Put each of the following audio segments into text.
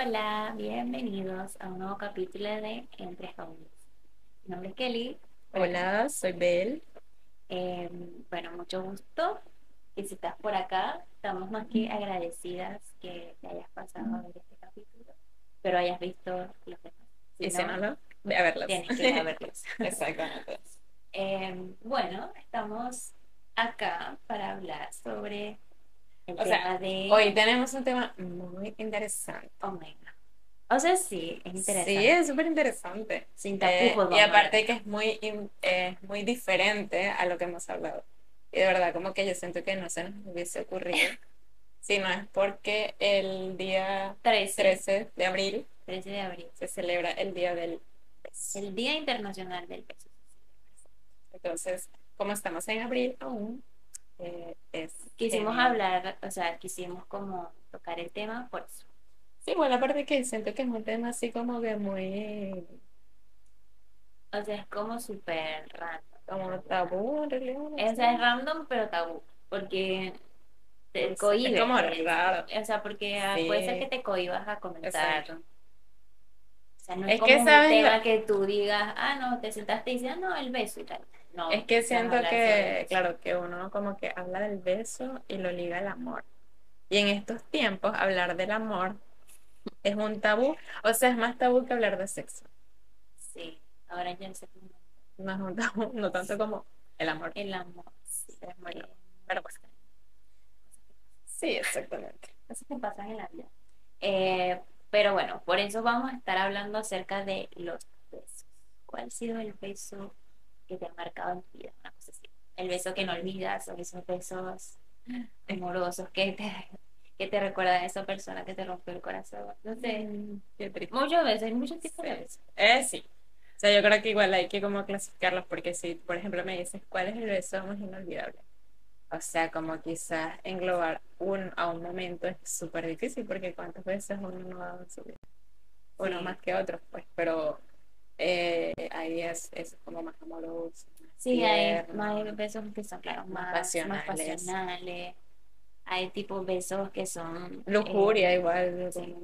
Hola, bienvenidos a un nuevo capítulo de Entre Jóvenes. Mi nombre es Kelly. Hola, soy Bel. Eh, bueno, mucho gusto. Y si estás por acá, estamos más que agradecidas que te hayas pasado a ver este capítulo, pero hayas visto los demás. Si Y si no, no, ve a verlas. tienes que ir a verlos. Exactamente. Eh, bueno, estamos acá para hablar sobre el O tema sea, de Hoy tenemos un tema muy interesante. Omega. O sea, sí, es interesante. Sí, es súper interesante. Sin Eh, tapujos, y vamos a aparte que es muy, eh, muy diferente a lo que hemos hablado. Y de verdad, como que yo siento que no se nos hubiese ocurrido. Si no es porque el día 13, 13 de abril 13 de abril. se celebra el Día del Beso. El Día Internacional del Beso. Entonces, como estamos en abril aún, eh, es Quisimos genial. hablar, o sea, quisimos como tocar el tema por eso. Sí, bueno, aparte que siento que es un tema así como que muy O sea, es como súper random. como tabú en realidad. no O sea, es random pero tabú, porque te Es cohibes. como pues. raro. O sea, porque ah, Sí. puede ser que te cohibas a comentar. Exacto. O sea, no es, Es como que, un ¿sabes? tema que tú digas, ah, no, te sentaste y dices, ah, no, el beso y tal. No, Es que siento que, claro, que uno como que habla del beso y lo liga al amor. Y en estos tiempos hablar del amor es un tabú, o sea, es más tabú que hablar de sexo. Sí, ahora ya sé cómo No es un tabú, no tanto como el amor. el amor. Sí, Es muy eh, loco. Pero bueno. Sí, exactamente. cosas que pasan en la vida. Eh, pero bueno, por eso vamos a estar hablando acerca de los besos. ¿Cuál ha sido el beso que te ha marcado en tu vida? Una cosa así. El beso que no olvidas o esos besos amorosos que te, que te recuerdan a esa persona que te rompió el corazón. No sé, Mm, Qué triste. muchas veces, hay muchos tipos de besos. Eh, sí. O sea, yo creo que igual hay que como clasificarlos porque si, por ejemplo, me dices cuál es el beso más inolvidable. O sea, como quizás englobar un a un momento es súper difícil porque cuántas veces uno no ha dado en su vida. Uno Sí. más que otros, pues, pero eh, ahí es, es como más amoroso. más Sí, hay más besos que son, claro, Más más, más pasionales. pasionales. Hay tipo besos que son... Lujuria eh, igual. sí.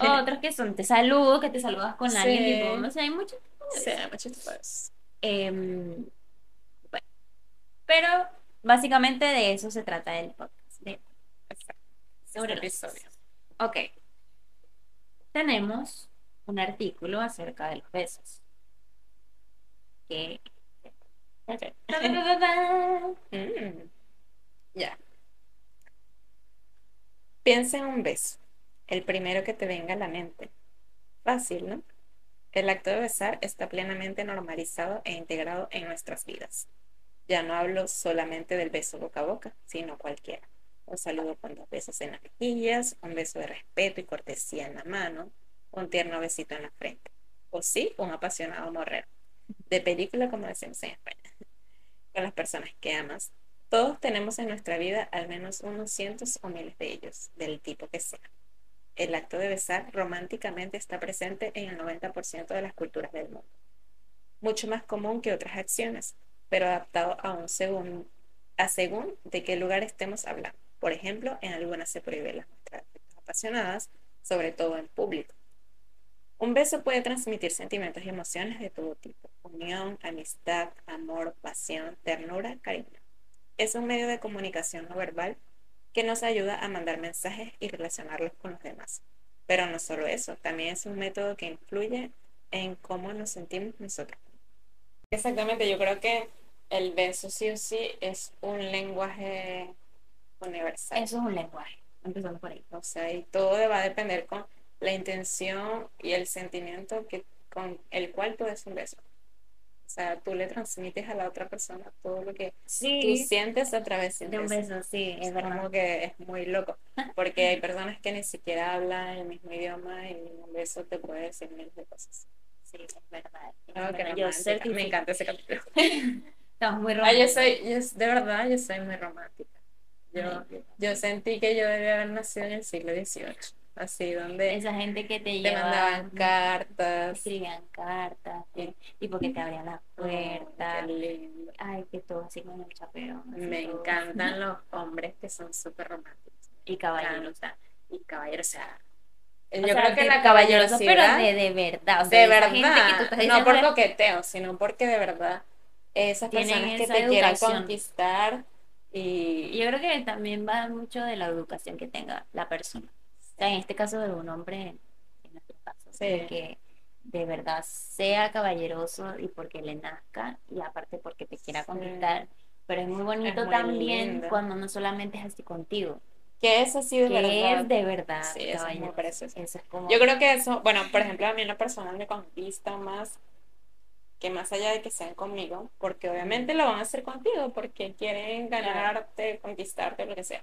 Otros que son te saludo, que te saludas con alguien, Sí. tipo, o sea, hay muchos Sí, hay muchos tipos. Em, bueno, pero básicamente de eso se trata el podcast. de- Exacto. sobre Este episodio. Ok. Tenemos un artículo acerca de los besos. Ya. Piensa en un beso, el primero que te venga a la mente. Fácil, ¿no? El acto de besar está plenamente normalizado e integrado en nuestras vidas. Ya no hablo solamente del beso boca a boca, sino cualquiera. Un saludo con dos besos en las mejillas, un beso de respeto y cortesía en la mano, un tierno besito en la frente. O sí, un apasionado morrero. De película, como decimos en España. Con las personas que amas, todos tenemos en nuestra vida al menos unos cientos o miles de ellos, del tipo que sea. El acto de besar románticamente está presente en el 90% de las culturas del mundo. Mucho más común que otras acciones, pero adaptado a un según, a según de qué lugar estemos hablando. Por ejemplo, en algunas se prohíben las muestras apasionadas, sobre todo en público. Un beso puede transmitir sentimientos y emociones de todo tipo, unión, amistad, amor, pasión, ternura, cariño. Es un medio de comunicación no verbal que nos ayuda a mandar mensajes y relacionarlos con los demás. Pero no solo eso, también es un método que influye en cómo nos sentimos nosotros. Exactamente, yo creo que el beso sí o sí es un lenguaje universal. Eso es un lenguaje. Empezando por ahí. O sea, y todo va a depender con la intención y el sentimiento que, con el cual tú des un beso. O sea, tú le transmites a la otra persona todo lo que tú Sí, sientes a través de un de un beso. beso, sí, es verdad. como que es muy loco, porque hay personas que ni siquiera hablan el mismo idioma y un beso te puede decir miles de cosas. Sí, es verdad. es qué verdad. Yo romántica. certifico. Me encanta ese capítulo. Estamos muy Ah, yo románticos. soy, yo, de verdad, yo soy muy romántica. Yo, yo sentí que yo debía haber nacido en el siglo XVIII, así donde Esa gente que te te lleva, mandaban cartas. escribían cartas, que- tipo que te abrían la puerta. Qué lindo. Ay, que todo así con el Me todo. encantan los hombres que son súper románticos. Y caballeros. y caballero, o sea, O yo sea, creo que la caballeroso, pero caballerosidad de, de verdad. O sea, de gente que tú verdad, estás no por coqueteo, sino porque de verdad esas personas que esa te quieran conquistar Y y yo creo que también va mucho de la educación que tenga la persona. Sea, en este caso de un hombre, en nuestro caso, Sí. de que de verdad sea caballeroso y porque le nazca y aparte porque te quiera Sí. conquistar. Pero es muy bonito muy también lindo. cuando no solamente es así contigo, que es así de que verdad. es de verdad Sí, eso es muy caballeroso. precioso. Eso es como Yo creo que eso, bueno, por ejemplo, a mí en lo personal me conquista más que más allá de que sean conmigo, porque obviamente lo van a hacer contigo, porque quieren ganarte, conquistarte, lo que sea.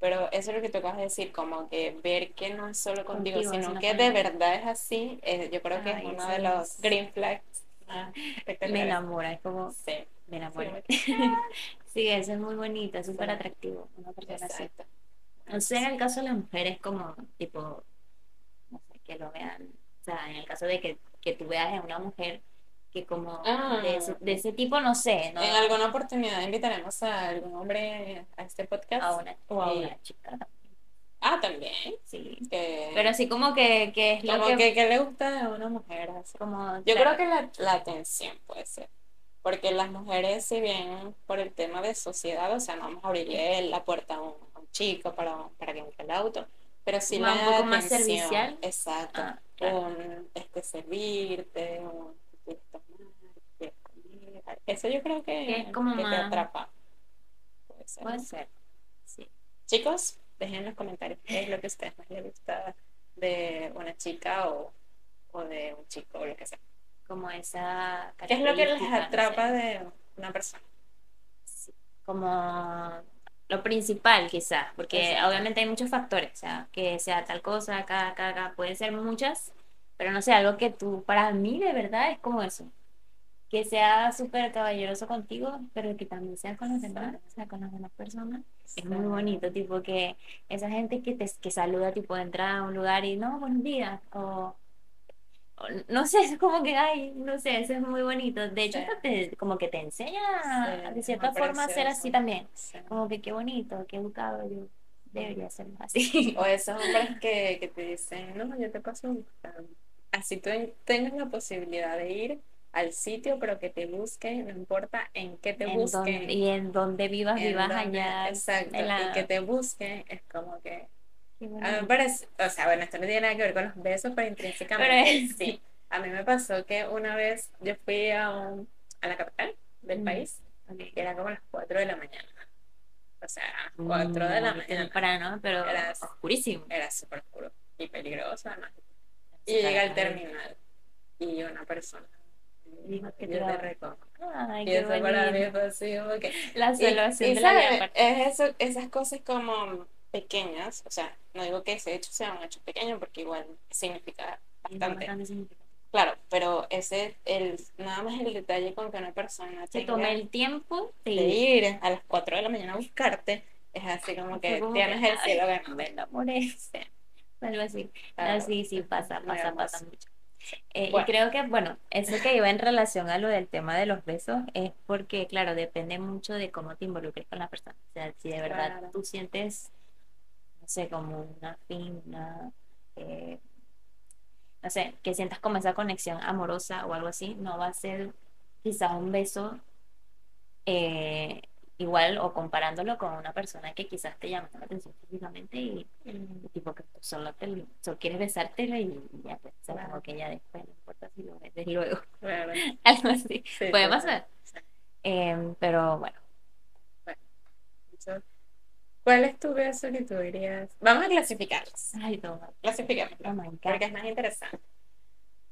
Pero eso es lo que tú acabas de decir, como que ver que no es solo contigo, Contigo, sino que de verdad es así, eh, yo creo que Ay, es uno de los es- green flags más me espectaculares. enamora, es como Sí, me enamora. Sí. Sí, eso es muy bonito, es súper Sí. atractivo, una persona así. exacto. No sé, en el caso de las mujeres, como tipo, no sé, que lo vean, o sea, en el caso de que, que tú veas en una mujer que como Ah. de, ese, de ese tipo, no sé, ¿no? En alguna oportunidad invitaremos a algún hombre a este podcast. a una, o a Y- una chica Ah, también. sí. Que, Pero así como que, que es lo como que, que, que le gusta a una mujer. así. como, Yo claro, creo que la, la atención puede ser. Porque las mujeres, si bien por el tema de sociedad, o sea, no vamos a abrirle la puerta a un, a un chico para, para que entre el auto, pero sí Más- la un poco más atención, servicial. Exacto. Ah, claro. Un, este, servirte, un quieres tomar, quieres comer. Eso yo creo que, Que es como que te atrapa. Puede ser. puede ser, sí. Chicos, dejen en los comentarios qué es lo que a ustedes más les gusta de una chica o, o de un chico o lo que sea. Como esa ¿Qué es lo que les no atrapa sé. de una persona? Sí, como lo principal quizás, porque Exacto. obviamente hay muchos factores, o sea, que sea tal cosa, acá, acá, acá, pueden ser muchas, pero no sé, algo que tú, para mí de verdad es como eso, que sea súper caballeroso contigo, pero que también sea con los demás, o sea, con las demás personas, es muy bonito, tipo que esa gente que te que saluda, tipo, entra a un lugar y no, buenos días, o... o No sé, es como que, ay, no sé, eso es muy bonito. De hecho, Sí. te, como que te enseña Sí, de cierta forma a ser así también. Como que qué bonito, qué educado, yo debería ser así. O esos hombres que, que te dicen, no, yo te paso un Así tú tengas la posibilidad de ir al sitio, pero que te busquen, no importa en qué te En busquen. donde- y en donde vivas, en vivas dónde- allá. Exacto, la- y que te busquen es como que A mí me parece, o sea, bueno, esto no tiene nada que ver con los besos, pero intrínsecamente Pero sí. A mí me pasó que una vez yo fui a, un- a la capital del Mm. país Ok. y era como las 4 de la mañana. O sea, 4 de la mañana. temprano, pero Era- oscurísimo. Era súper oscuro y peligroso además. Y llega al terminal y una persona Dijo que yo te te va- reconozco. Ay, Y qué eso para mí fue así como que... La salvación y, de la vida. ¿sabes? aparte. es eso, esas cosas como pequeñas, o sea, no digo que ese hecho sea un hecho pequeño porque igual significa Es bastante. Claro, pero ese, el, nada más el detalle con que una persona Se tome el tiempo de de ir. ir a las 4 de la mañana a buscarte, es así como que como tienes que, el cielo ganado. Me enamoré. Algo así. claro. Sí, pasa, pasa, pasa mucho. Eh, Bueno. Y creo que, bueno, eso que iba en relación a lo del tema de los besos es porque, claro, depende mucho de cómo te involucres con la persona. O sea, si de verdad Claro. tú sientes, no sé, como una fin, una, eh, no sé, que sientas como esa conexión amorosa o algo así, no va a ser quizás un beso eh, igual o comparándolo con una persona que quizás te llama la atención físicamente y Mm, tipo que tú solo, te, solo quieres besártela y ya pues, sea, Claro. que ya después no importa si lo beses luego, claro. algo así, Sí, puede total. pasar. Sí. Em, pero bueno, Entonces, ¿Cuál es tu beso que tú dirías? Vamos a clasificarlos. ay, no, Clasifiquémoslos. oh porque es más interesante.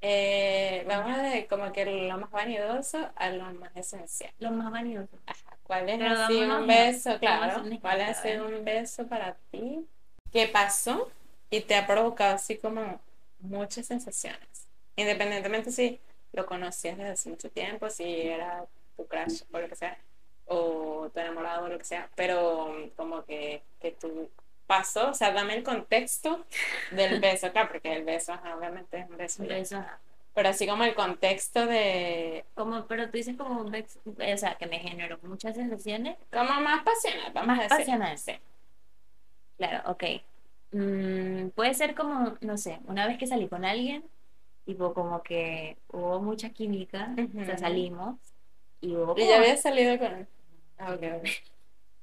Eh, vamos de como que lo más vanidoso a lo más esencial. lo más vanidoso. Ajá, ¿Cuál es Pero así un beso? Claro, ¿cuál ha sido un beso para ti que pasó y te ha provocado así como muchas sensaciones? Independientemente si lo conocías desde hace mucho tiempo, si era tu crush o lo que sea, o tu enamorado o lo que sea, pero como que, que tú pasó, o sea, dame el contexto del beso, claro, porque el beso, ajá, obviamente es un beso, Un. Pero así como el contexto de, como, pero tú dices como un beso, o sea, que me generó muchas sensaciones, como más pasional, vamos Más a pasional. Sí. claro, ok. Mm, puede ser como, no sé, una vez que salí con alguien, tipo como que hubo mucha química, o sea, salimos y hubo Y como... ya había salido con él. Ah, ok, ok.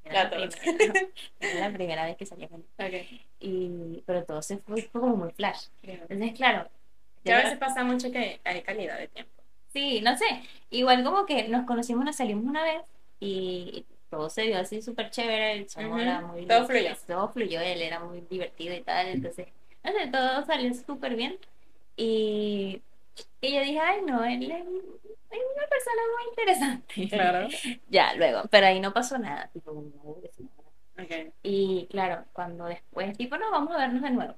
Era La primera, era la primera vez que salí con él. Ok. Y, pero todo se fue, como muy flash. Entonces, claro, Que a veces pasa mucho que hay calidad de tiempo. Sí, no sé. Igual como que nos conocimos, nos salimos una vez y todo se dio así súper chévere. El chamo Ujú, era muy. todo fluyó. Todo fluyó, él era muy divertido y tal. Entonces, no sé, todo salió súper bien. Y, y yo dije, ay, no, él es, es una persona muy interesante. Claro. Ya, luego, pero ahí no pasó nada. Tipo, no, eso no. Ok. Y claro, cuando después, tipo, no, vamos a vernos de nuevo.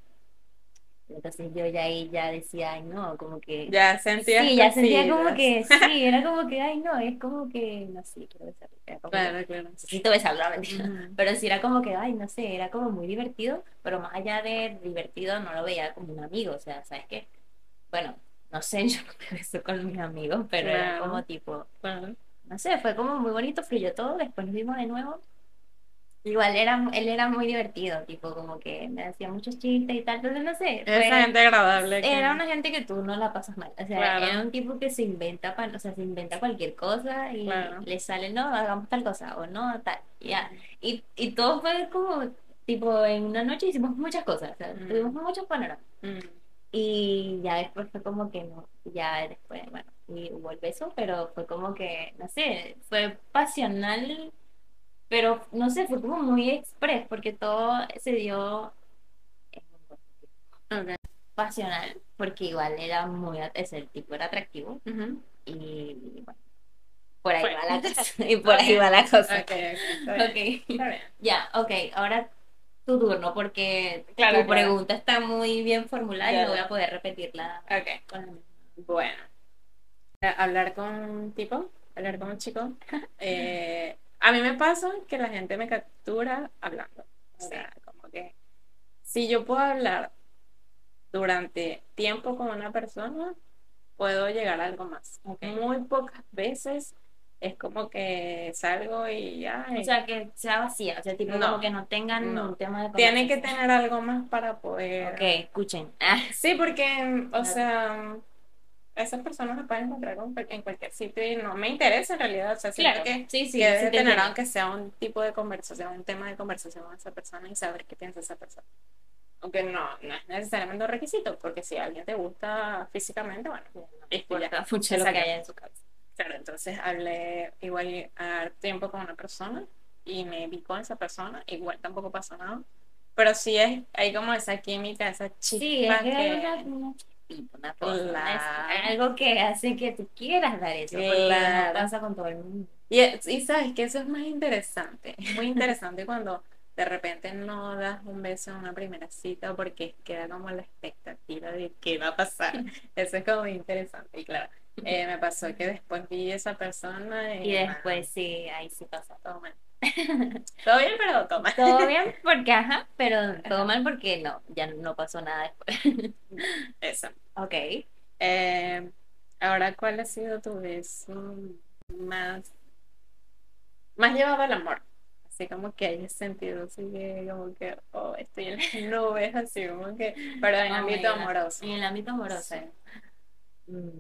Entonces yo ya ahí ya decía, ay, no, como que. Ya sentía Sí, ya sentía como que, sí, era como que, ay, no, es como que, no sé, quiero besarlo. Era como que, Claro, claro. necesito besarlo, mentira. Pero sí era como que, ay, no sé, era como muy divertido, pero más allá de divertido, no lo veía como un amigo, o sea, ¿sabes qué? Bueno, no sé, yo no me beso con mis amigos, pero era Claro. como tipo, Claro. no sé, fue como muy bonito, fluyó todo, después nos vimos de nuevo. Igual era, él era muy divertido, tipo, como que me hacía muchos chistes y tal, entonces no sé, Esa gente agradable. que- era una gente que tú no la pasas mal. O sea, Claro. era un tipo que se inventa, pa- o sea, se inventa cualquier cosa y Claro. le sale, no, hagamos tal cosa o no, tal. y Ya. Y, y todo fue como, tipo, en una noche hicimos muchas cosas, o sea, Mm. tuvimos muchos panoramas. Mm. Y ya después fue como que no, ya después, bueno, y hubo el beso, pero fue como que, no sé, fue pasional, pero no sé, fue como muy express, porque todo se dio Ok. pasional, porque igual era muy, ese tipo era atractivo y bueno, por ahí va la cosa, y por ahí va la cosa. Ok, ok. Está bien. Ya, ok, ahora tu turno, porque Claro, tu claro. pregunta está muy bien formulada y no voy a poder repetirla Ok. con. Bueno. Eh, Hablar con un tipo, hablar con un chico. eh, a mí me pasa que la gente me captura hablando. O sea, como que si yo puedo hablar durante tiempo con una persona, puedo llegar a algo más. Ok. Muy pocas veces es como que salgo y ya. O sea, que sea vacía, o sea, tipo No, como que no tengan no. un tema de tiene que tener algo más para poder. Ok, escuchen. Ah, Sí, porque, o sea, esas personas me pueden encontrar con- en cualquier sitio y no me interesa en realidad. O sea, claro, que, sí, sí, que sí debe tener entiendo. aunque sea un tipo de conversación, un tema de conversación con esa persona y saber qué piensa esa persona. Aunque no, no es necesariamente un requisito, porque si a alguien te gusta físicamente, bueno, No importa mucho lo que haya en su cabeza. Claro, entonces hablé igual a tiempo con una persona y me vi con esa persona, igual tampoco pasó nada. Pero sí es, hay como esa química, esa chispa Sí, es que que... una, cosa, Claro. algo que hace que tú quieras dar eso, porque no pasa con todo el mundo. Y, es- y sabes que eso es más interesante, es muy interesante cuando de repente no das un beso en una primera cita porque queda como la expectativa de qué va a pasar. Eso es como interesante. Y claro, eh, me pasó que después vi a esa persona y, Y después sí, ahí sí pasa. todo mal. Todo bien, pero todo mal. Todo bien porque, ajá, pero todo mal porque no, ya no pasó nada después. Eso. Ok. Eh, ahora, ¿cuál ha sido tu beso más, más llevado al amor? Así como que hayas sentido, así que como que, oh, estoy en las nubes, así como que, pero en Oh my ámbito amoroso. En el ámbito amoroso. Sí. Mm.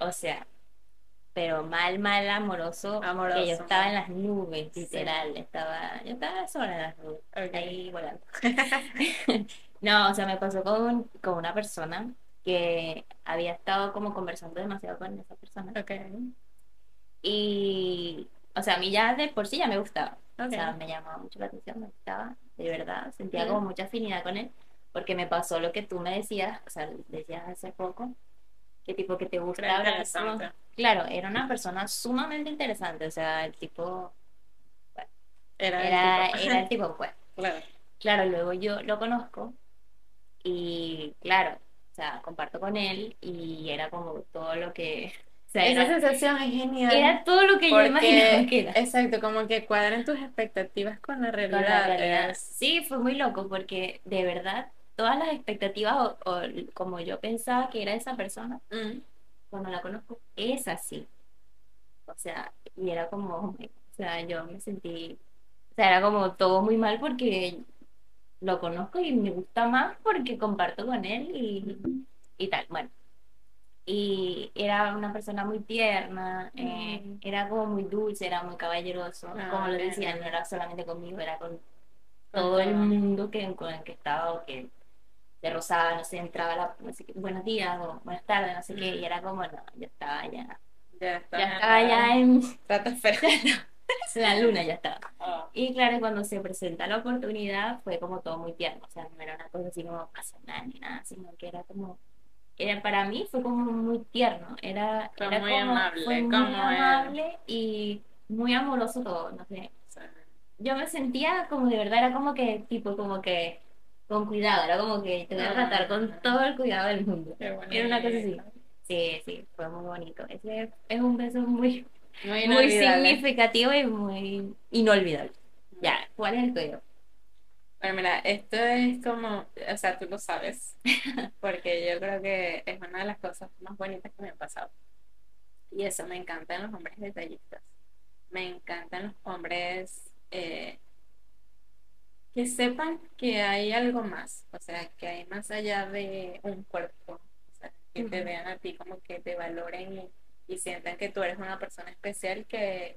O sea, pero mal, mal amoroso, Amoroso, que yo estaba en las nubes, Sí. literal, estaba, yo estaba sola en las nubes, ahí volando. No, o sea, me pasó con, con una persona que había estado como conversando demasiado con esa persona. Y, o sea, a mí ya de por sí ya me gustaba. O sea, me llamaba mucho la atención, me gustaba, de verdad. Sentía como mucha afinidad con él, porque me pasó lo que tú me decías, o sea, decías hace poco, que tipo que te gusta Era hablar interesante. con- Claro, era una persona sumamente interesante, o sea, el tipo, Era, el era, tipo. era el tipo, pues. Claro. Claro, luego yo lo conozco y, claro, o sea, comparto con él y era como todo lo que, o sea, Esa era, sensación es genial. era todo lo que yo porque, imaginaba que era. exacto, como que cuadren tus expectativas con la con realidad. la realidad. es- Sí, fue muy loco porque de verdad todas las expectativas o, o como yo pensaba que era esa persona, Mm. cuando la conozco, es así. O sea, y era como, o sea, yo me sentí, o sea, era como todo muy mal porque lo conozco y me gusta más porque comparto con él y, y tal. Bueno, y era una persona muy tierna, eh, Mm. era como muy dulce, era muy caballeroso, Ah, como lo decía, no era solamente conmigo, era con todo el mundo que, con el que estaba o que se rozaba, no sé, entraba la, no sé qué, buenos días o buenas tardes, no sé qué, y era como, no, ya estaba ya, Ya está. ya estaba ya en Estratosfera. la luna, ya estaba. Ah, Y claro, cuando se presenta la oportunidad fue como todo muy tierno, o sea, no era una cosa así como pasa nada ni nada, sino que era como, era, para mí fue como muy tierno, era, Fue era muy como, amable, fue muy amable y muy amoroso todo, no sé, sí. yo me sentía como de verdad, era como que, tipo, como que con cuidado, era como que te voy a tratar con todo el cuidado del mundo. Era una cosa así. Sí, sí, fue muy bonito. Ese es un beso muy, Muy significativo y muy inolvidable. Ya, ¿cuál es el tuyo? Bueno, mira, esto es como, o sea, tú lo sabes, porque yo creo que es una de las cosas más bonitas que me han pasado. Y eso, me encantan los hombres detallistas. Me encantan los hombres eh, que sepan que hay algo más, o sea, que hay más allá de un cuerpo, o sea, que te Ujú. vean a ti como que te valoren y, y sientan que tú eres una persona especial que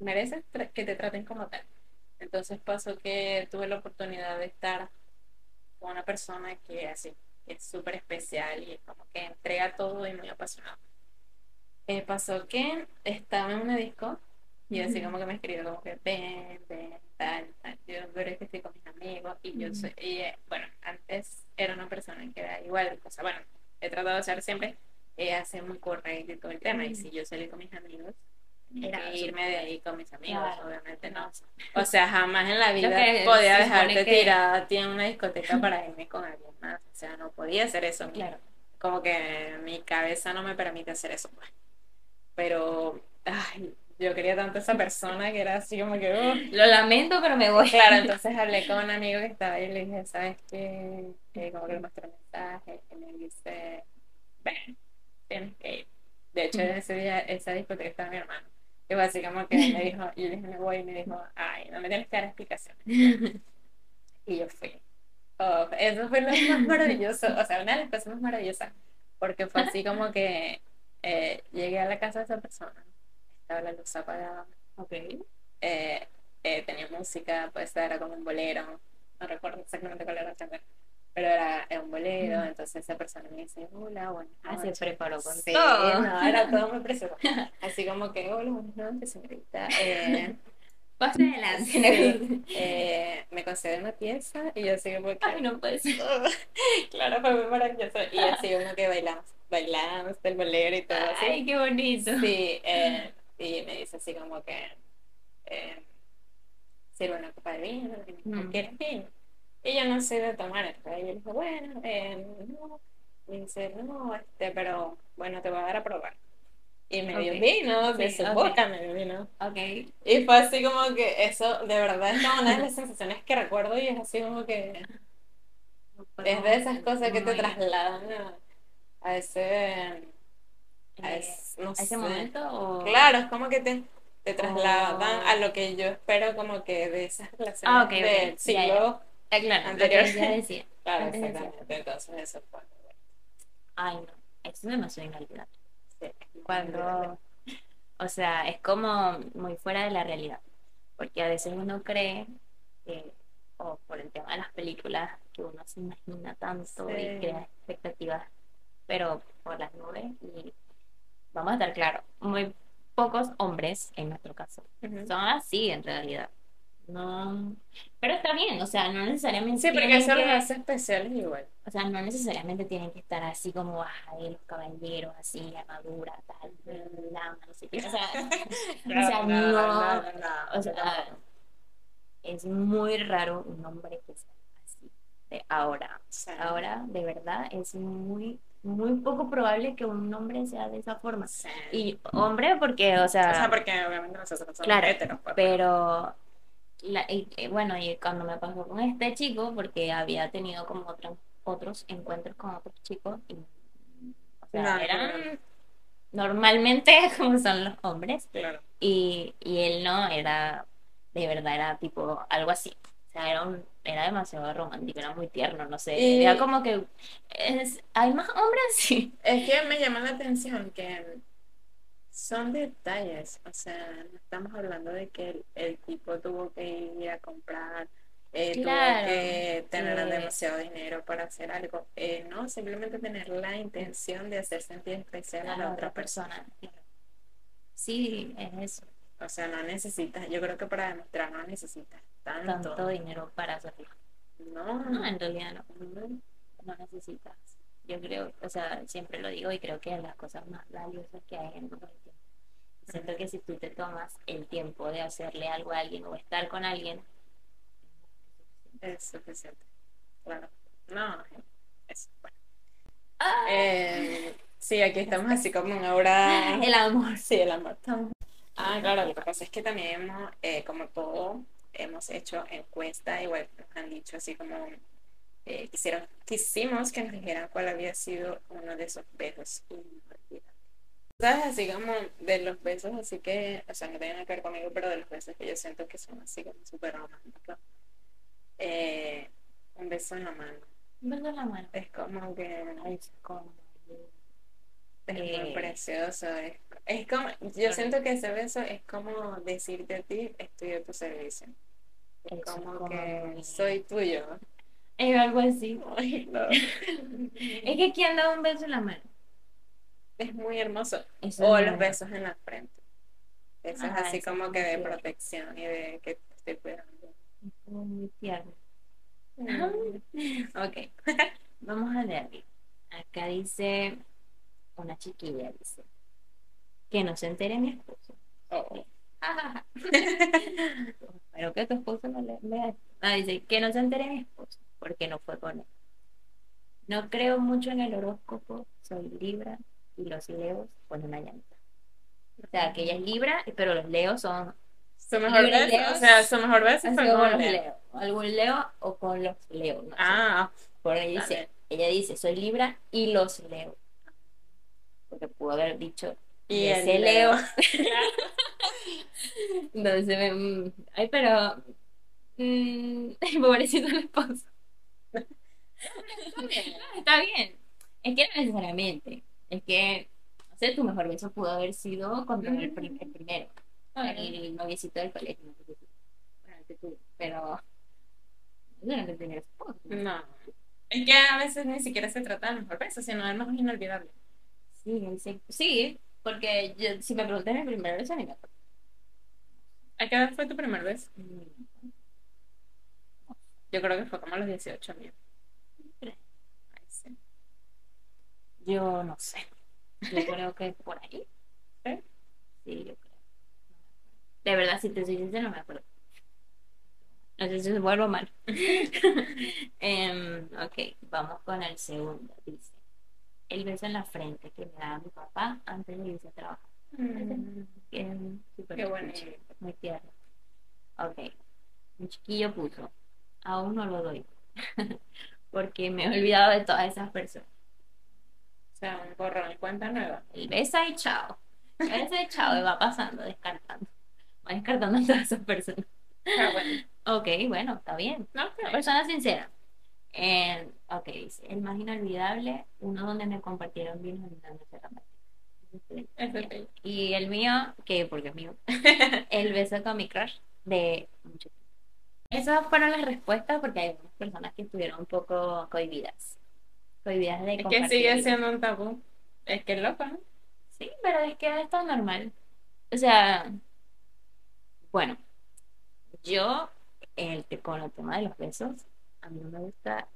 mereces que te traten como tal. Entonces pasó que tuve la oportunidad de estar con una persona que así es súper especial y como que entrega todo y muy apasionado. Eh, pasó que estaba en una disco y así como que me escribió como que ven, ven, tal, tal. Yo, pero es que estoy con mis amigos y yo soy, y eh, bueno, antes era una persona que era igual, o sea, bueno, he tratado de ser siempre eh, hacer muy correcto y todo el tema. Y si yo salí con mis amigos, Era que irme de ahí con mis amigos, Claro. obviamente No. O sea, jamás en la vida podía dejarte que- tirada a ti en una discoteca para irme con alguien más. O sea, no podía hacer eso. Claro. Como que mi cabeza no me permite hacer eso. pues. Pero, ay, yo quería tanto a esa persona que era así como que, "Ugh". Lo lamento, pero me voy. Claro, entonces hablé con un amigo que estaba ahí y le dije, ¿sabes qué? Eh, como que le mostré un mensaje y me dice, ven, tienes que ir. De hecho, ese día, esa discoteca estaba mi hermano. Y fue así como que me dijo, y yo le dije, me voy, y me dijo, ay, no me tienes que dar explicaciones. Y yo fui. Oh, eso fue lo más maravilloso, o sea, una de las cosas más maravillosas, porque fue así como que eh, llegué a la casa de esa persona, estaba la luz apagada, Ok. eh, eh, tenía música, pues era como un bolero, no recuerdo exactamente cuál era la canción, pero era, era un bolero, Mm. entonces esa persona me dice, hola, buenas Ah, se preparó con Sí, todo. no, era todo muy precioso. Así como que, hola, buenas noches, señorita. Eh, Pase adelante. sí, eh, me concede una pieza y yo así como que, Ay, no puede ser. claro, fue muy maravilloso. Y así como que bailamos, bailamos el bolero y todo así. Ay, qué bonito. Sí, eh, y me dice así como que eh, sirve una copa de vino, Mm. ¿quieres vino? Y yo no sé de tomar, entonces yo le dije, bueno, eh, no. Y dice, no, este, pero bueno, te voy a dar a probar. Y me dio vino, de Sí, su boca me dio vino. Ok. Y fue así como que eso, de verdad, es una de las sensaciones que recuerdo y es así como que es de esas cosas que te trasladan a, a ese, a eh, no ¿A ese sé. momento o...? Claro, es como que te, te trasladan Oh. a lo que yo espero como que de esas relaciones Ah, del Ya, siglo. Ah, claro, Anterior. ya decía. Claro, Antes decía. exactamente. Entonces eso fue. Ay, no. Eso es demasiado inolvidable. Sí. Cuando... O sea, es como muy fuera de la realidad. Porque a veces uno cree, que, o por el tema de las películas, que uno se imagina tanto y crea expectativas, pero por las nubes. Y vamos a estar claros, muy pocos hombres, en nuestro caso, son así en realidad. No, pero está bien, o sea, no necesariamente Sí, porque eso los hace especiales igual. o sea, no necesariamente tienen que estar así como ay, los caballeros, así, armadura, tal, lama, no sé qué. O sea, o sea, no, o sea, es muy raro un hombre que sea así. De ahora, Sí. ahora, de verdad, es muy, muy poco probable que un hombre sea de esa forma. Sí. Y hombre, porque, o sea, o sea, porque obviamente nosotros somos Claro, heteros, pues, pero la- y, bueno, y cuando me pasó con este chico, porque había tenido como otros otros encuentros con otros chicos, y, o sea, No, eran claro. normalmente como son los hombres, Claro. y, y él no, era, de verdad, era tipo algo así. O sea, era un era demasiado romántico, era muy tierno, no sé. Y- Era como que es, hay más hombres así. Es que me llama la atención que son detalles, o sea, no estamos hablando de que el, el tipo tuvo que ir a comprar, eh, tuvo que tener demasiado dinero para hacer algo, eh, no, simplemente tener la intención de hacer sentir especial a la otra persona. persona. Sí, es eso. O sea, no necesitas, yo creo que para demostrar no necesitas tanto. Tanto dinero para hacerlo. No, No, en realidad no. no. necesitas. Yo creo, o sea, siempre lo digo y creo que es las cosas más valiosas que hay en el mundo. Siento que si tú te tomas el tiempo de hacerle algo a alguien o estar con alguien, es suficiente. Claro. No, es bueno. ¡ah! Eh, sí, aquí estamos así como en aura. el amor. Sí, el amor. Ah, claro, lo que pasa es que también hemos, eh, como todo, hemos hecho encuesta, igual nos han dicho así como eh, quisieron, quisimos que nos dijeran cuál había sido uno de esos besos. ¿Sabes? Así como de los besos, así que, o sea, no tienen que ver conmigo, pero de los besos que yo siento que son así como súper románticos. Eh, un beso en la mano. Un beso en la mano. Es como que Ay, es como- es muy Eh, precioso. Es, es como, yo siento que ese beso es como decirte a ti, estoy a tu servicio. Es como como que muy- soy tuyo. Es algo así. Ay, no. Es que ¿quién da un beso en la mano? Es muy hermoso. Eso O los muy- besos en la frente. Eso Ajá, es así eso como muy que de protección y de que te estoy cuidando. es como muy tierno. Mm. Ok, vamos a leerlo. Acá dice, una chiquilla dice, que no se entere mi esposo. Oh. Espero que tu esposo no le vea. Ah, dice, que no se entere mi esposo, porque no fue con él. No creo mucho en el horóscopo, soy Libra y los Leos ponen una llanta. O sea, que ella es Libra, pero los Leos son mejor Leos, o sea, su mejor como con los Leo. Leos. Algún Leo o con los Leos. no sé. Ah, Porque ella dice, ella dice, soy Libra y los leo. Porque pudo haber dicho, y ese Leo. Entonces, mm, ay, pero, mm, pobrecito el esposo. Está bien. Es que no necesariamente. Es que, no sé, tu mejor beso pudo haber sido con el, prim- el primero. El noviecito del colegio. no sé si- bueno, el que tú, pero, no era el primer esposo. No. Es que a veces ni siquiera se trata del mejor beso, sino del más inolvidable. Sí, sí, sí, porque yo, si me preguntas mi primer beso, ni me acuerdo. ¿A qué edad fue tu primer beso? Mm, Yo creo que fue como a los 18 mío. Sí. Yo no sé. Yo creo que por ahí. ¿Sí? Sí, yo creo. De verdad, si te soy sincera, no me acuerdo. No sé si se vuelvo mal. Em, ok, vamos con el segundo. Dice: El beso en la frente que me daba mi papá antes de irse a trabajar. Mm, es Qué chiquito, Muy tierno. Ok. Un chiquillo puso. Aún no lo doy. Porque me he olvidado de todas esas personas. O sea, un borrón y cuenta nueva. El besa y chao. El besa y chao. Y va pasando, descartando. Va descartando a todas esas personas. Ah, bueno. Ok, bueno, está bien. Una pero- persona sincera. Eh, ok, dice. El más inolvidable, uno donde me compartieron vinos en una noche romántica. Ese sí. Y el mío, que porque es mío, el beso con mi crush de mucho. Esas fueron las respuestas porque hay algunas personas que estuvieron un poco cohibidas. Cohibidas de Es que compartir. sigue siendo un tabú. Es que es loco, ¿no? Sí, pero es que esto es normal. O sea, bueno, yo el, con el tema de los besos, a mí no me gusta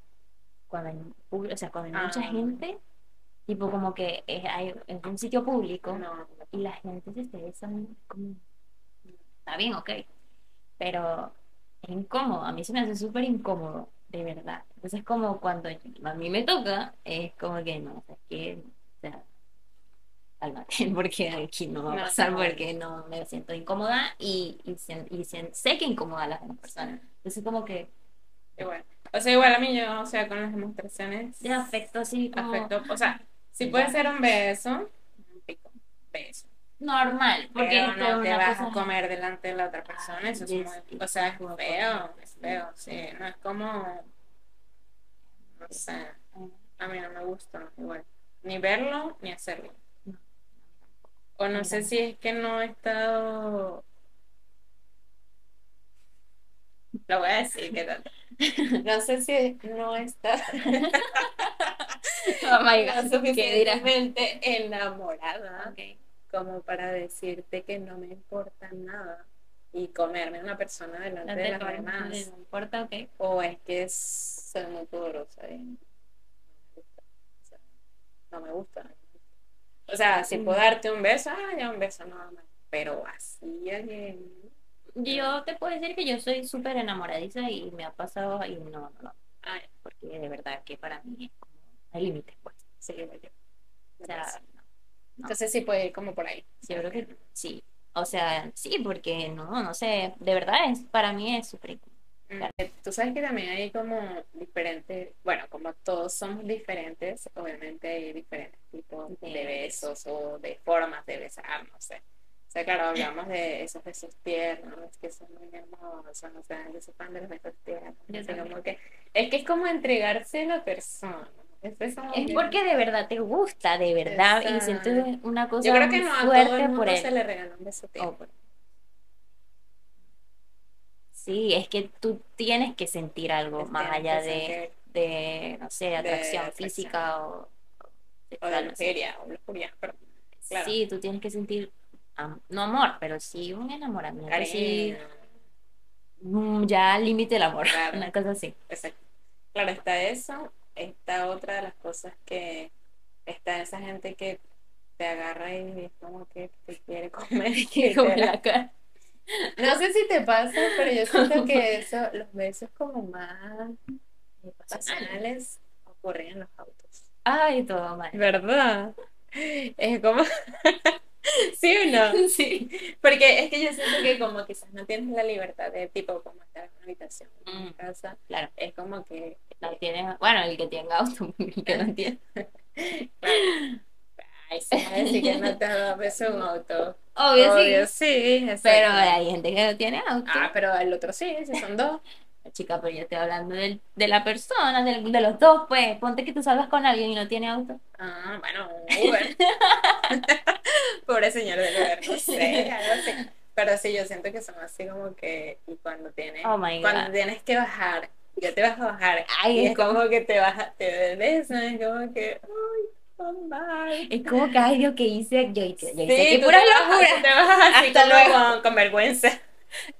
cuando hay, o sea, cuando hay mucha Ah. gente, tipo como que es, hay, es un sitio público. No. y la gente se está besando como está bien, ok pero es incómodo a mí se me hace súper incómodo de verdad entonces como cuando a mí me toca es como que no o sea, es que o sea, cálmate porque aquí no va a pasar porque no me siento incómoda y, y, y sien- sé que incomoda a las demás personas entonces como que Igual. O sea, igual a mí yo, o sea, con las demostraciones de afecto como afecto, o sea, sí puede ser un beso, un pico, beso. normal, porque Pero es no te vas a comer delante de la otra persona, eso es Sí, muy, sí. o sea, es feo, es feo, sí, no es como, no sé, a mí no me gusta igual, ni verlo ni hacerlo. O no sé si es que no he estado, lo voy a decir, ¿qué tal? No sé si no estado Oh my God, ¿qué suficientemente enamorada Ok. como para decirte que no me importa nada y comerme a una persona delante No de las demás. no importa, ok. O es que es- soy muy pudorosa y no me gusta. O sea, no me gusta. no me gusta. O sea, si puedo darte un beso, ah, ya un beso nada más. Pero así, alguien. Yo te puedo decir que yo soy súper enamoradiza y me ha pasado y no, no, no, Ay, porque de verdad que para mí es como, hay límites, pues. sí, yo. O sea, no. Entonces sí puede ir como por ahí. Yo creo que sí. O sea, sí, porque no, no sé, de verdad es, para mí es súper. Mm, Tú sabes que también hay como diferentes, bueno, como todos somos diferentes, obviamente hay diferentes tipos De de besos o de formas de besar, no sé. O sea, claro, hablamos de esos besos tiernos, que son muy hermosos, o sea, yo soy fan de los besos tiernos. O sea, como que, es que es como entregarse a la persona. Es, porque de verdad te gusta, de verdad, y Exacto. sientes una cosa yo creo que no a todo el mundo se le regala un beso tierno. Oh, por- Sí, es que tú tienes que sentir algo más allá de, de, no sé, atracción atracción. física o, o de no lujuria, o lujuria, pero claro. Sí, tú tienes que sentir, am- no amor, pero sí un enamoramiento, mm, ya al límite del amor, Claro. una cosa así. Exacto. Claro, está eso, está otra de las cosas que está esa gente que te agarra y es como que te quiere comer. Que como la cara. No sé si te pasa, pero yo siento que eso, los besos como más pasionales ocurren en los autos. Ay, todo mal. ¿Verdad? Es como... ¿Sí o no? Sí. Porque es que yo siento que como quizás no tienes la libertad de tipo como estar en una habitación, en una Mm. casa, Claro, es como que no tiene, bueno, el que tenga auto, el que no tiene. Ay, sí, decir que no te beso en un auto. Obvio, Obvio, sí. sí, exacto. Pero hay gente que no tiene auto. Ah, pero el otro sí, si son dos. Chica, pero yo estoy hablando del- de la persona, del- de los dos, pues. Ponte que tú salgas con alguien y no tiene auto. Ah, bueno, Uber. Pobre señor del Uber, no sé, algo así. Pero sí, yo siento que son así como que, y cuando tienes, Oh cuando tienes que bajar, ya te vas a bajar, Ay, y es es como que te bajas, te besan, es como que, ay. Es como que, ay, Dios, que hice? Yo, hice- yo hice Sí, tú puras te bajas- locuras. Te bajas así Hasta como luego. con, con vergüenza.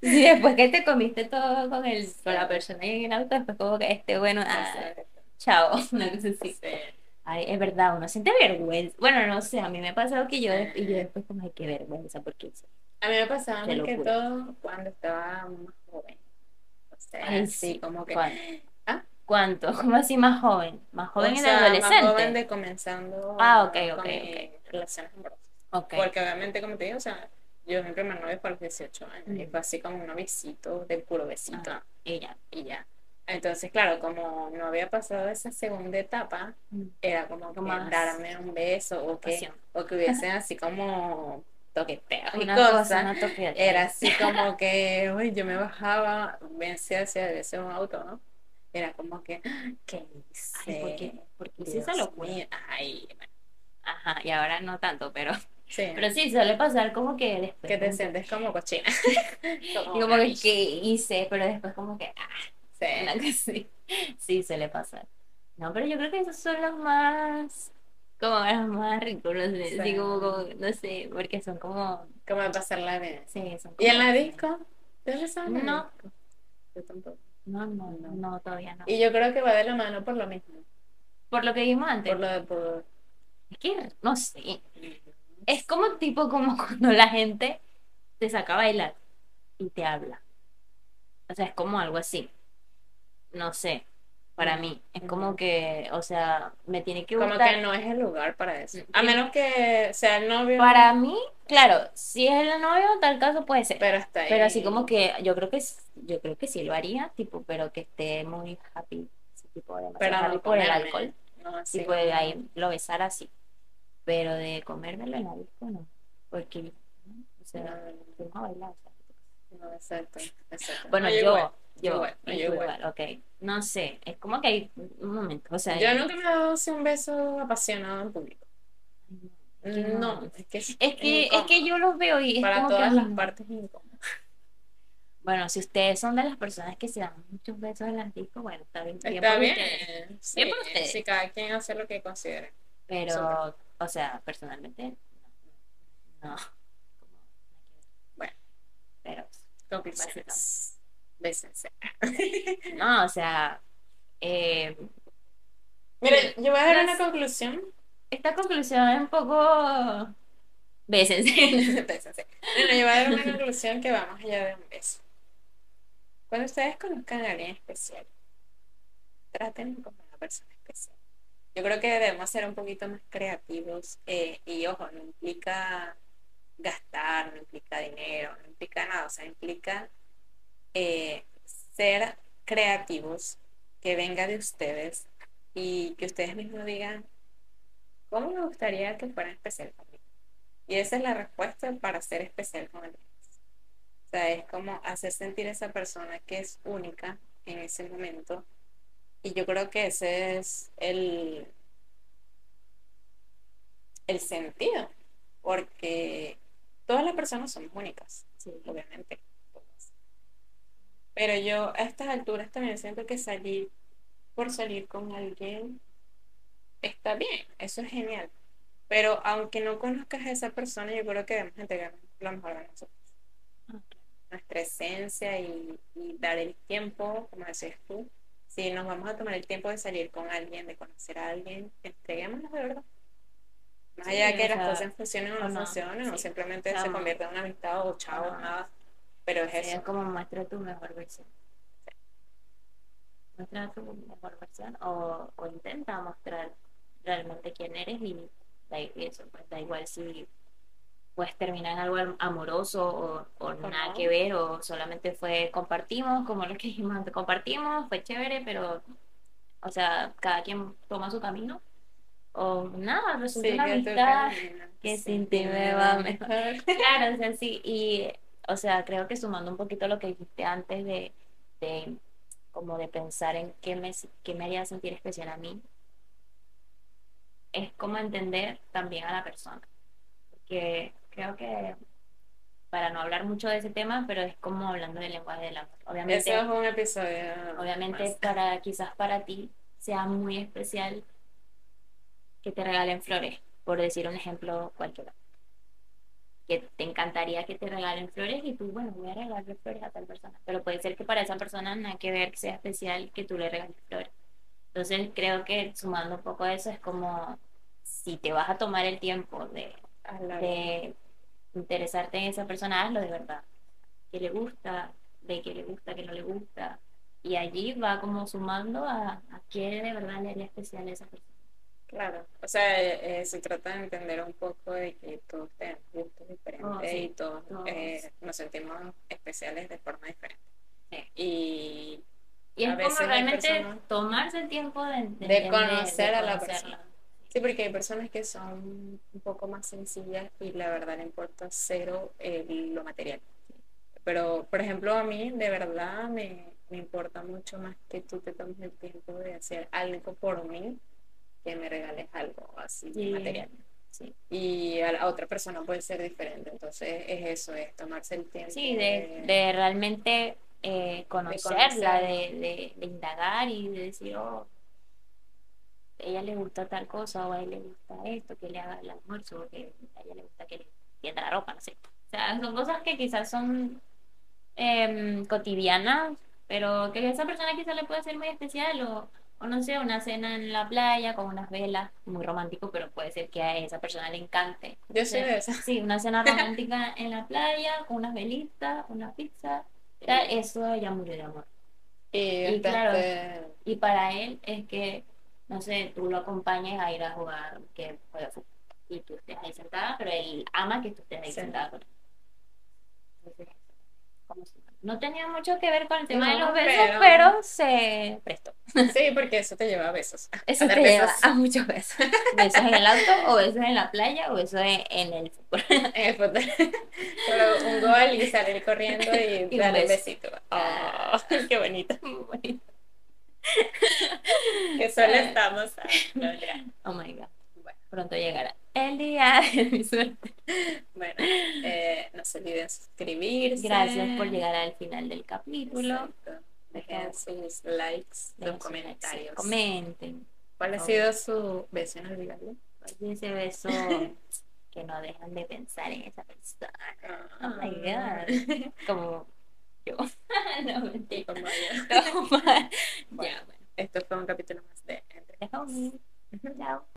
Sí, después que te comiste todo con, el, con la persona ahí en el auto, después como que este, bueno, ah, chao, una cosa así. Ay, es verdad, uno siente vergüenza. Bueno, no sé, a mí me ha pasado que yo, y yo después como, ay, qué vergüenza, porque. A mí me pasaba más que todo cuando estaba más joven. O sea, Ay, sí, como que. ¿Cuánto? ¿Ah? ¿Cuánto? ¿Cómo así más joven? ¿Más joven o y de sea, adolescente? Más joven de comenzando Ah, ok, con ok, mis relaciones amorosas. Ok. Porque obviamente, como te digo, o sea, yo mi primer novio fue a los 18 años y Mm. fue así como un noviecito de puro besito Ajá, y ya. y ya. Entonces, claro, como no había pasado esa segunda etapa, era como que darme un beso o que, pasión. o que hubiesen así como toqueteos y cosas. cosa. Era así como que, uy, yo me bajaba, vencía hacia un auto, ¿no? Era como que, ¿qué hice? Ay, ¿por qué? ¿Por qué hice esa locura? Ay, bueno, Ajá, y ahora no tanto, pero, sí. pero sí, suele pasar como que después. que te como sientes como cochina. y como que, ¿qué hice? Pero después como que, ah, sí. así. Sí, suele pasar. No, pero yo creo que esos son los más, como los más ricos, no sé, Sí. así como, como, no sé, porque son como, Como de pasarla bien. sí, son ¿Y en como- la disco? ¿Te has besado en la No. Yo tampoco. No, no, no, no, todavía no. Y yo creo que va de la mano por lo mismo. Por lo que dijimos antes, Por lo de por... es que, no sé, es como tipo como cuando la gente te saca a bailar y te habla. O sea, es como algo así. No sé, para mí. Es como que, o sea, me tiene que Como gustar. que no es el lugar para eso. A menos que sea el novio. Para mí, claro, si es el novio, tal caso puede ser. Pero hasta ahí. Pero así como que yo creo que yo creo que sí lo haría, tipo, pero que esté muy happy, tipo demasiado Pero happy no por el alcohol. No, así Tipo de ahí lo besar así. Pero de comérmelo en la disco, no. Porque, o sea, fuimos a bailar. No, exacto, exacto. Bueno, No, yo, igual, yo, igual, no, yo igual. ok. No sé, es como que hay un momento, o sea, Yo nunca me he dado así un beso apasionado en público. que No, es que es, Es que, es que yo los veo y es para como que, todas ay, las partes es incómodo. Bueno, si ustedes son de las personas que se dan muchos besos en las discos, bueno, está bien. bien Está por bien. ustedes. Sí, Bien por ustedes. sí, cada quien hace lo que considere. Pero, o sea, personalmente, no. no. Bueno. Pero. Bésense. no, o sea, eh, Mira, yo voy a dar una conclusión. esta conclusión es un poco... Bésense. Bésense. No, no, yo voy a dar una conclusión que va más allá de un beso. Cuando ustedes conozcan a alguien especial, traten como una persona especial. Yo creo que debemos ser un poquito más creativos eh, y ojo, no implica gastar, no implica dinero, no implica nada, o sea, implica eh, ser creativos, que venga de ustedes y que ustedes mismos digan, ¿cómo me gustaría que fuera especial conmigo? Y esa es la respuesta para ser especial con alguien. O sea, es como hacer sentir a esa persona que es única en ese momento. Y yo creo que ese es el, el sentido, porque todas las personas somos únicas, Sí. obviamente. todas. Pero yo a estas alturas también siento que salir por salir con alguien está bien, eso es genial. Pero aunque no conozcas a esa persona, yo creo que debemos entregar lo mejor de nosotros nuestra esencia y, y dar el tiempo, como decías tú. Si nos vamos a tomar el tiempo de salir con alguien, de conocer a alguien, entreguémonos de verdad. Más Sí, allá de que o las cosas funcionen o no, no, funcionen, o simplemente se convierte en una amistad o chao, no. nada. Pero es Sí, eso. es como muestra tu mejor versión. Muestra tu mejor versión o, o intenta mostrar realmente quién eres y y eso, pues da igual si puedes terminar en algo am- amoroso o, o nada que ver o solamente fue compartimos, como lo que dijimos antes, compartimos, fue chévere, pero o sea, cada quien toma su camino. O nada, resulta una Sigue tu amistad que sin sin ti me va mejor. Claro, o sea, sí, y, o sea, creo que sumando un poquito lo que dijiste antes de, de como de pensar en qué me, qué me haría sentir especial a mí, es como entender también a la persona, porque creo que, para no hablar mucho de ese tema, pero es como hablando del lenguaje del amor. Obviamente, Eso es un episodio. obviamente más. para, quizás para ti sea muy especial que te regalen flores, por decir un ejemplo cualquiera que te encantaría que te regalen flores y tú, bueno, voy a regalarle flores a tal persona. Pero puede ser que para esa persona nada que ver que sea especial que tú le regales flores. Entonces creo que sumando un poco a eso es como si te vas a tomar el tiempo de, de interesarte en esa persona, hazlo de verdad. Que le gusta, de que le gusta, que no le gusta. Y allí va como sumando a, a qué de verdad le haría especial a esa persona. Claro, o sea, eh, eh, se trata de entender un poco de que todos tenemos gustos diferentes Oh, sí, y todos, todos. eh, nos sentimos especiales de forma diferente. Sí. Y Y A es veces como realmente personas- tomarse el tiempo de, de De entender, conocer a la persona. Sí, porque hay personas que son un poco más sencillas y la verdad le importa cero eh, lo material. Pero, por ejemplo, a mí de verdad me, me importa mucho más que tú te tomes el tiempo de hacer algo por mí que me regales algo así Sí. material. Sí, y a la otra persona puede ser diferente. Entonces es eso, es tomarse el tiempo. Sí, de, de realmente eh, conocerla, conocerla. de, de, de indagar y de decir, oh, a ella le gusta tal cosa o a él le gusta esto, que le haga el almuerzo, o que a ella le gusta que le tienda la ropa, no sé. O sea, son cosas que quizás son em, cotidianas, pero que a esa persona quizás le puede ser muy especial o, o no sé, una cena en la playa con unas velas, muy romántico, pero puede ser que a esa persona le encante. Yo soy de. Sí, una cena romántica en la playa con unas velitas, una pizza. Eso ya murió de amor. Y, Y claro. Y para él es que, no sé, tú lo acompañes a ir a jugar, que juega fútbol, y tú estés ahí sentada, pero él ama que tú estés ahí Sí. sentada con él. Entonces, como No tenía mucho que ver con el tema de los besos, pero- pero, se prestó. Sí, porque eso te lleva a besos. Eso a te dar lleva besos a muchos besos. Besos en el auto, o besos en la playa, o besos en, en el fútbol. en el fútbol. Solo un gol y salir corriendo y, Y un besito. Oh, qué bonito. Muy bonito. Que solo estamos. ah, mentira. Oh my god. Bueno, Pronto llegará el día de mi suerte. bueno eh, no se olviden suscribirse. Gracias por llegar al final del capítulo. Exacto. Dejen sus likes, Dejen sus likes, comentarios. Comenten. ¿Cuál ha sido su beso inolvidable? Oye, ese beso que no dejan de pensar en esa persona. Oh my Ah. god. Como yo. no, mentira. como yo. No, mal. Bueno, Ya, bueno. Esto fue un capítulo más de Entre. Chao.